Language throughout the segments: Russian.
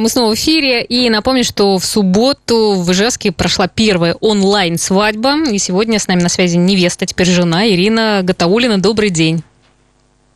Мы снова в эфире. И напомню, что в субботу в Ижевске прошла первая онлайн-свадьба. И сегодня с нами на связи невеста, теперь жена Ирина Гатаулина. Добрый день.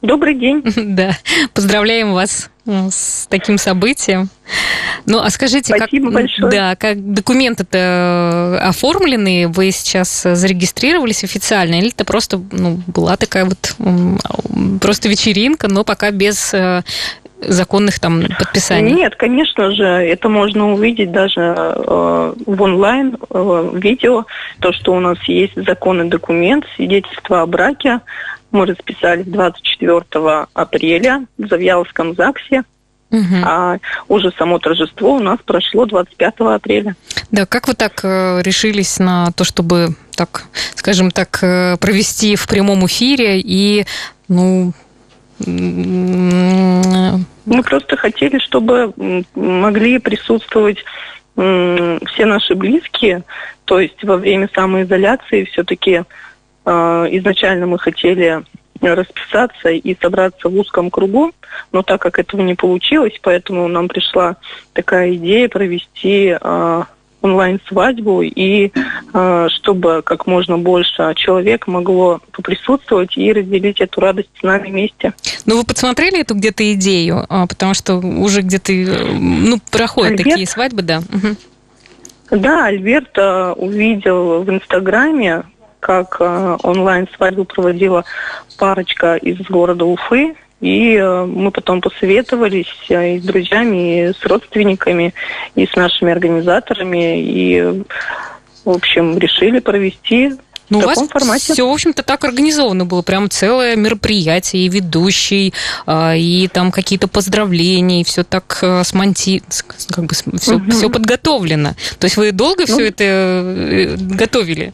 Добрый день. Да, поздравляем вас э, с таким событием. Ну, а скажите, Спасибо как, большое. Да, как документы-то оформлены? Вы сейчас зарегистрировались официально? Или это просто ну, была такая вот просто вечеринка, но пока без э, законных там подписаний? Нет, конечно же, это можно увидеть даже э, в онлайн э, видео, то, что у нас есть законный документ, свидетельство о браке. Мы расписались 24 апреля в Завьяловском ЗАГСе. Угу. А уже само торжество у нас прошло 25 апреля. Да, как вы так э, решились на то, чтобы так, скажем так, э, провести в прямом эфире и, ну, мы просто хотели, чтобы могли присутствовать все наши близкие, то есть во время самоизоляции все-таки э, изначально мы хотели расписаться и собраться в узком кругу, но так как этого не получилось, поэтому нам пришла такая идея провести э, онлайн-свадьбу, и э, чтобы как можно больше человек могло поприсутствовать и разделить эту радость с нами вместе. Ну, вы подсмотрели эту где-то идею? А, потому что уже где-то ну, проходят Альберт? такие свадьбы, да. Угу. Да, Альберт э, увидел в Инстаграме, как э, онлайн-свадьбу проводила парочка из города Уфы, и э, мы потом посоветовались э, и с друзьями, и с родственниками, и с нашими организаторами. И, в общем, решили провести ну, в у вас формате. все, в общем-то, так организовано было. Прям целое мероприятие, и ведущий, а, и там какие-то поздравления, и все так э, смонти... как бы все, угу. все подготовлено. То есть вы долго ну, все это готовили?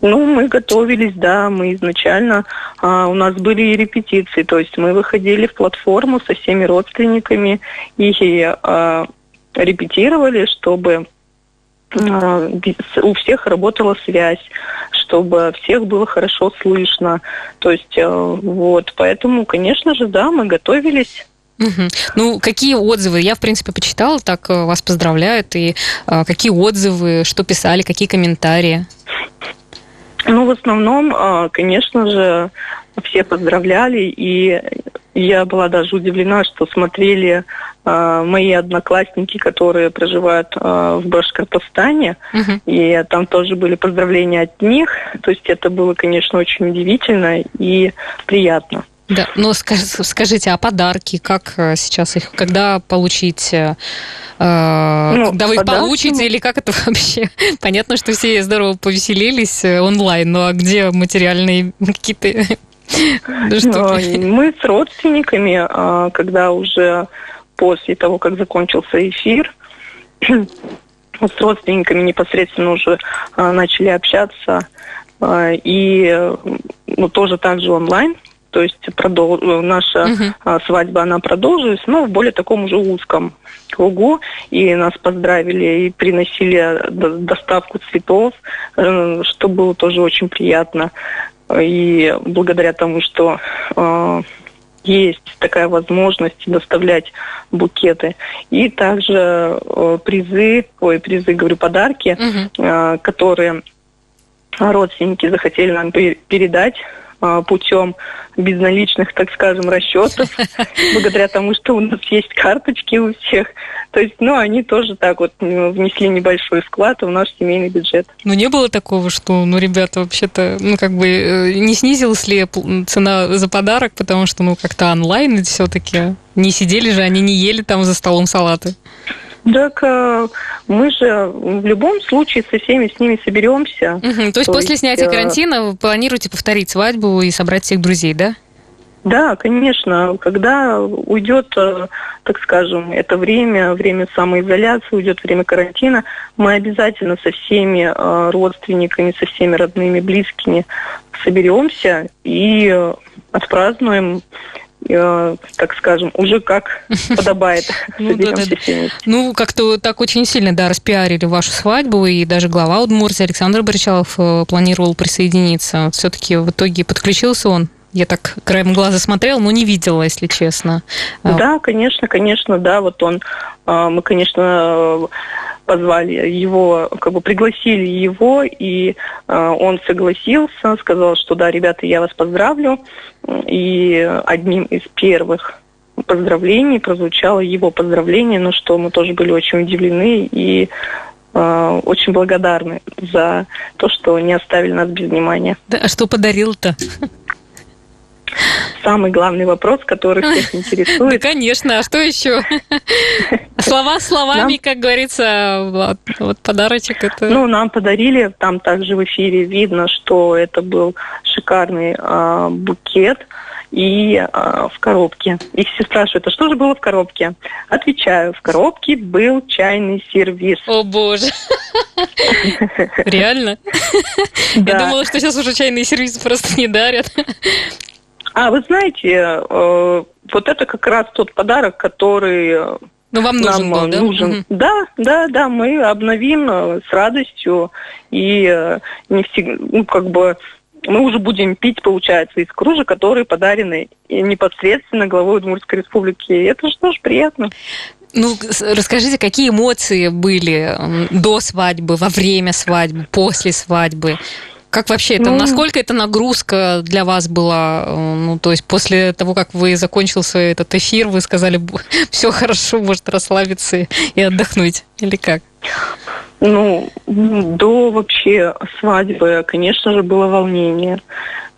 Ну, мы готовились, да, мы изначально, а, у нас были и репетиции, то есть мы выходили в платформу со всеми родственниками и а, репетировали, чтобы а, у всех работала связь, чтобы всех было хорошо слышно. То есть, а, вот, поэтому, конечно же, да, мы готовились. Угу. Ну, какие отзывы? Я, в принципе, почитала, так э, вас поздравляют. И а, какие отзывы, что писали, какие комментарии? Ну, в основном, а, конечно же, все поздравляли, и я была даже удивлена, что смотрели э, мои одноклассники, которые проживают э, в Башкортостане, uh-huh. и там тоже были поздравления от них. То есть это было, конечно, очень удивительно и приятно. Да, но скажите, а подарки, как э, сейчас их, когда получить, э, э, ну, когда вы их получите, или как это вообще? Понятно, что все здорово повеселились э, онлайн, но а где материальные какие-то... Мы с родственниками, а, когда уже после того, как закончился эфир, с родственниками непосредственно уже а, начали общаться, а, и ну, тоже также онлайн, то есть продол... наша uh-huh. свадьба, она продолжилась, но в более таком уже узком кругу. И нас поздравили и приносили доставку цветов, э, что было тоже очень приятно. И благодаря тому, что э, есть такая возможность доставлять букеты. И также э, призы, ой, призы, говорю, подарки, uh-huh. э, которые родственники захотели нам передать путем безналичных, так скажем, расчетов, благодаря тому, что у нас есть карточки у всех. То есть, ну, они тоже так вот внесли небольшой вклад в наш семейный бюджет. Ну, не было такого, что, ну, ребята, вообще-то, ну, как бы, э, не снизилась ли цена за подарок, потому что, ну, как-то онлайн все-таки не сидели же, они не ели там за столом салаты? Так э, мы же в любом случае со всеми с ними соберемся. Угу, то есть то после есть, снятия э, карантина вы планируете повторить свадьбу и собрать всех друзей, да? Да, конечно. Когда уйдет, э, так скажем, это время, время самоизоляции, уйдет время карантина, мы обязательно со всеми родственниками, со всеми родными, близкими соберемся и отпразднуем Э, так скажем, уже как подобает. Ну, ну, как-то так очень сильно, да, распиарили вашу свадьбу, и даже глава Удмуртии Александр Боричалов э, планировал присоединиться. Все-таки в итоге подключился он Я так краем глаза смотрела, но не видела, если честно. А. Да, конечно, конечно, да. Вот он, а, мы, конечно, позвали его, как бы пригласили его, и он согласился, сказал, что да, ребята, я вас поздравлю. И одним из первых поздравлений прозвучало его поздравление, ну что мы тоже были очень удивлены и очень благодарны за то, что не оставили нас без внимания. Да, а что подарил-то? Самый главный вопрос, который всех интересует. Да, конечно, а что еще? Слова словами, как говорится, вот подарочек это... Ну, нам подарили, там также в эфире видно, что это был шикарный а, букет, и э, в коробке. И все спрашивают, а что же было в коробке? Отвечаю, в коробке был чайный сервис. О боже! Реально? Я думала, что сейчас уже чайные сервисы просто не дарят. А вы знаете, э, вот это как раз тот подарок, который ну, вам нужен нам был, да? Нужен. Угу. Да, да, да, мы обновим э, с радостью и э, не всегда, ну, как бы мы уже будем пить, получается, из кружек, которые подарены непосредственно главой Удмуртской республики. И это же тоже приятно. Ну, расскажите, какие эмоции были до свадьбы, во время свадьбы, после свадьбы? Как вообще это, ну, насколько это нагрузка для вас была? Ну, то есть после того, как вы закончился этот эфир, вы сказали, все хорошо, может расслабиться и отдохнуть, или как? Ну, до вообще свадьбы, конечно же, было волнение.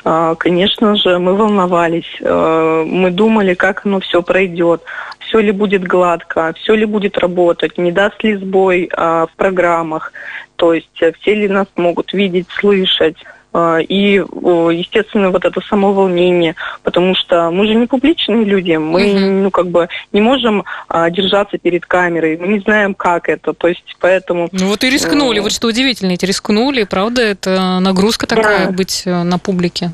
А, конечно же, мы волновались, а, мы думали, как оно все пройдет, все ли будет гладко, все ли будет работать, не даст ли сбой а, в программах, то есть э, все ли нас могут видеть, слышать. А, и, естественно, вот это само волнение, потому что мы же не публичные люди, мы, ну, как бы не можем а, держаться перед камерой, мы не знаем, как это, то есть поэтому... Ну, вот и рискнули, вот что удивительно, эти рискнули, правда, это нагрузка такая да. быть э, на публике.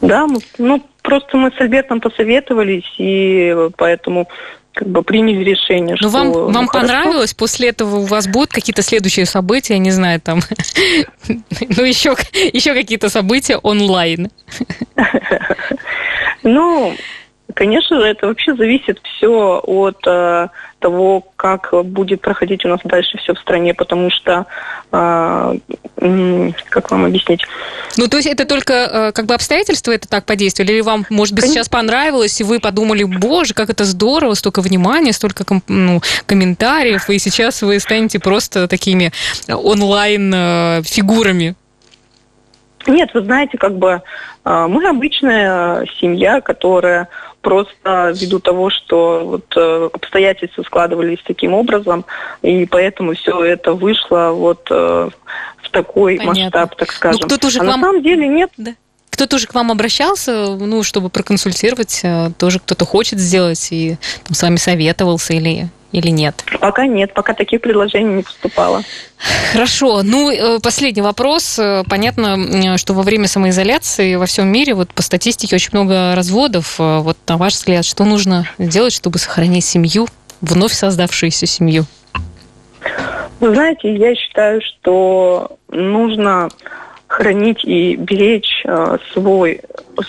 Да, ну, просто мы с Альбертом посоветовались, и поэтому как бы приняли решение, Но что... вам, вам ну, понравилось? После этого у вас будут какие-то следующие события, не знаю, там, ну, еще, еще какие-то события онлайн? Ну, Конечно же, это вообще зависит все от э, того, как будет проходить у нас дальше все в стране, потому что, э, как вам объяснить? Ну, то есть это только э, как бы обстоятельства это так подействовали, или вам, может быть, сейчас понравилось, и вы подумали, боже, как это здорово, столько внимания, столько ну, комментариев, и сейчас вы станете просто такими онлайн-фигурами? Э, Нет, вы знаете, как бы э, мы обычная семья, которая просто ввиду того, что вот э, обстоятельства складывались таким образом, и поэтому все это вышло вот э, в такой Понятно. масштаб, так ну, скажем. Уже а вам... на самом деле нет. Да. Кто-то уже к вам обращался, ну, чтобы проконсультировать, э, тоже кто-то хочет сделать и там, с вами советовался или или нет? Пока нет, пока таких предложений не поступало. Хорошо. Ну, э, последний вопрос. Э, понятно, что во время самоизоляции во всем мире, вот по статистике, очень много разводов. Э, вот на ваш взгляд, что нужно делать, чтобы сохранить семью, вновь создавшуюся семью? Вы знаете, я считаю, что нужно хранить и беречь э, свой,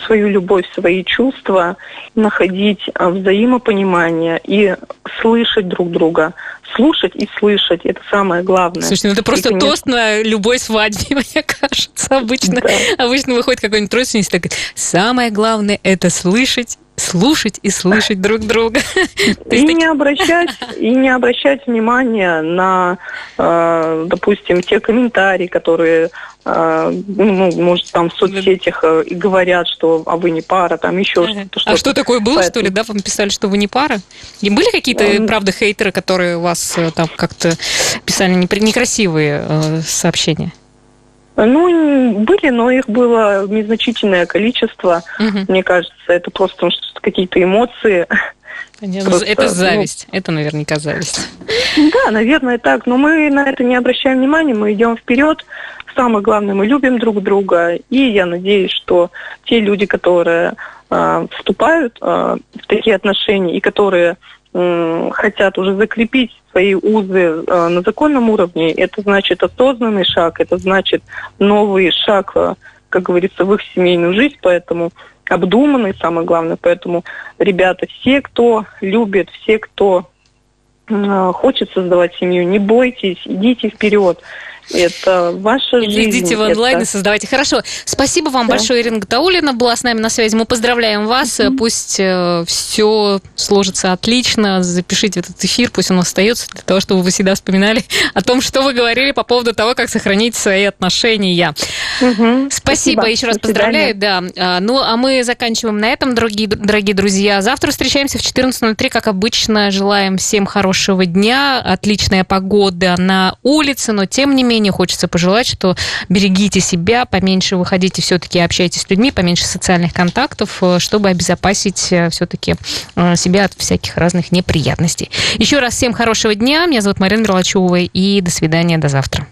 свою любовь, свои чувства, находить э, взаимопонимание и слышать друг друга. Слушать и слышать – это самое главное. Слушайте, ну это просто и, конечно... тост на любой свадьбе, мне кажется. Обычно, да. обычно выходит какой-нибудь родственник и так самое главное – это слышать слушать и слышать друг друга. И не обращать, и не обращать внимания на, э, допустим, те комментарии, которые, э, ну, может, там в соцсетях э, и говорят, что а вы не пара, там еще что-то. А что такое было, что ли, да? Вам писали, что вы не пара? И были какие-то, правда, хейтеры, которые вас там как-то писали некрасивые сообщения? Ну, были, но их было незначительное количество. Угу. Мне кажется, это просто какие-то эмоции. Просто, это ну, зависть. Ну, это наверняка зависть. Да, наверное, так. Но мы на это не обращаем внимания, мы идем вперед. Самое главное, мы любим друг друга. И я надеюсь, что те люди, которые э, вступают э, в такие отношения и которые хотят уже закрепить свои узы э, на законном уровне, это значит осознанный шаг, это значит новый шаг, э, как говорится, в их семейную жизнь, поэтому обдуманный, самое главное. Поэтому, ребята, все, кто любит, все, кто э, хочет создавать семью, не бойтесь, идите вперед. Это ваша жизнь. Идите в онлайн это... и создавайте. Хорошо. Спасибо вам да. большое, Ирина Гатаулина была с нами на связи. Мы поздравляем вас. Mm-hmm. Пусть э, все сложится отлично. Запишите этот эфир, пусть он остается для того, чтобы вы всегда вспоминали о том, что вы говорили по поводу того, как сохранить свои отношения. Mm-hmm. Спасибо. Спасибо. Еще раз поздравляю. Да. А, ну, а мы заканчиваем на этом, дорогие, дорогие друзья. Завтра встречаемся в 14.03, как обычно. Желаем всем хорошего дня, отличная погода на улице, но тем не менее менее хочется пожелать, что берегите себя, поменьше выходите все-таки, общайтесь с людьми, поменьше социальных контактов, э, чтобы обезопасить э, все-таки э, себя от всяких разных неприятностей. Еще раз всем хорошего дня. Меня зовут Марина Мерлачева, и до свидания, до завтра.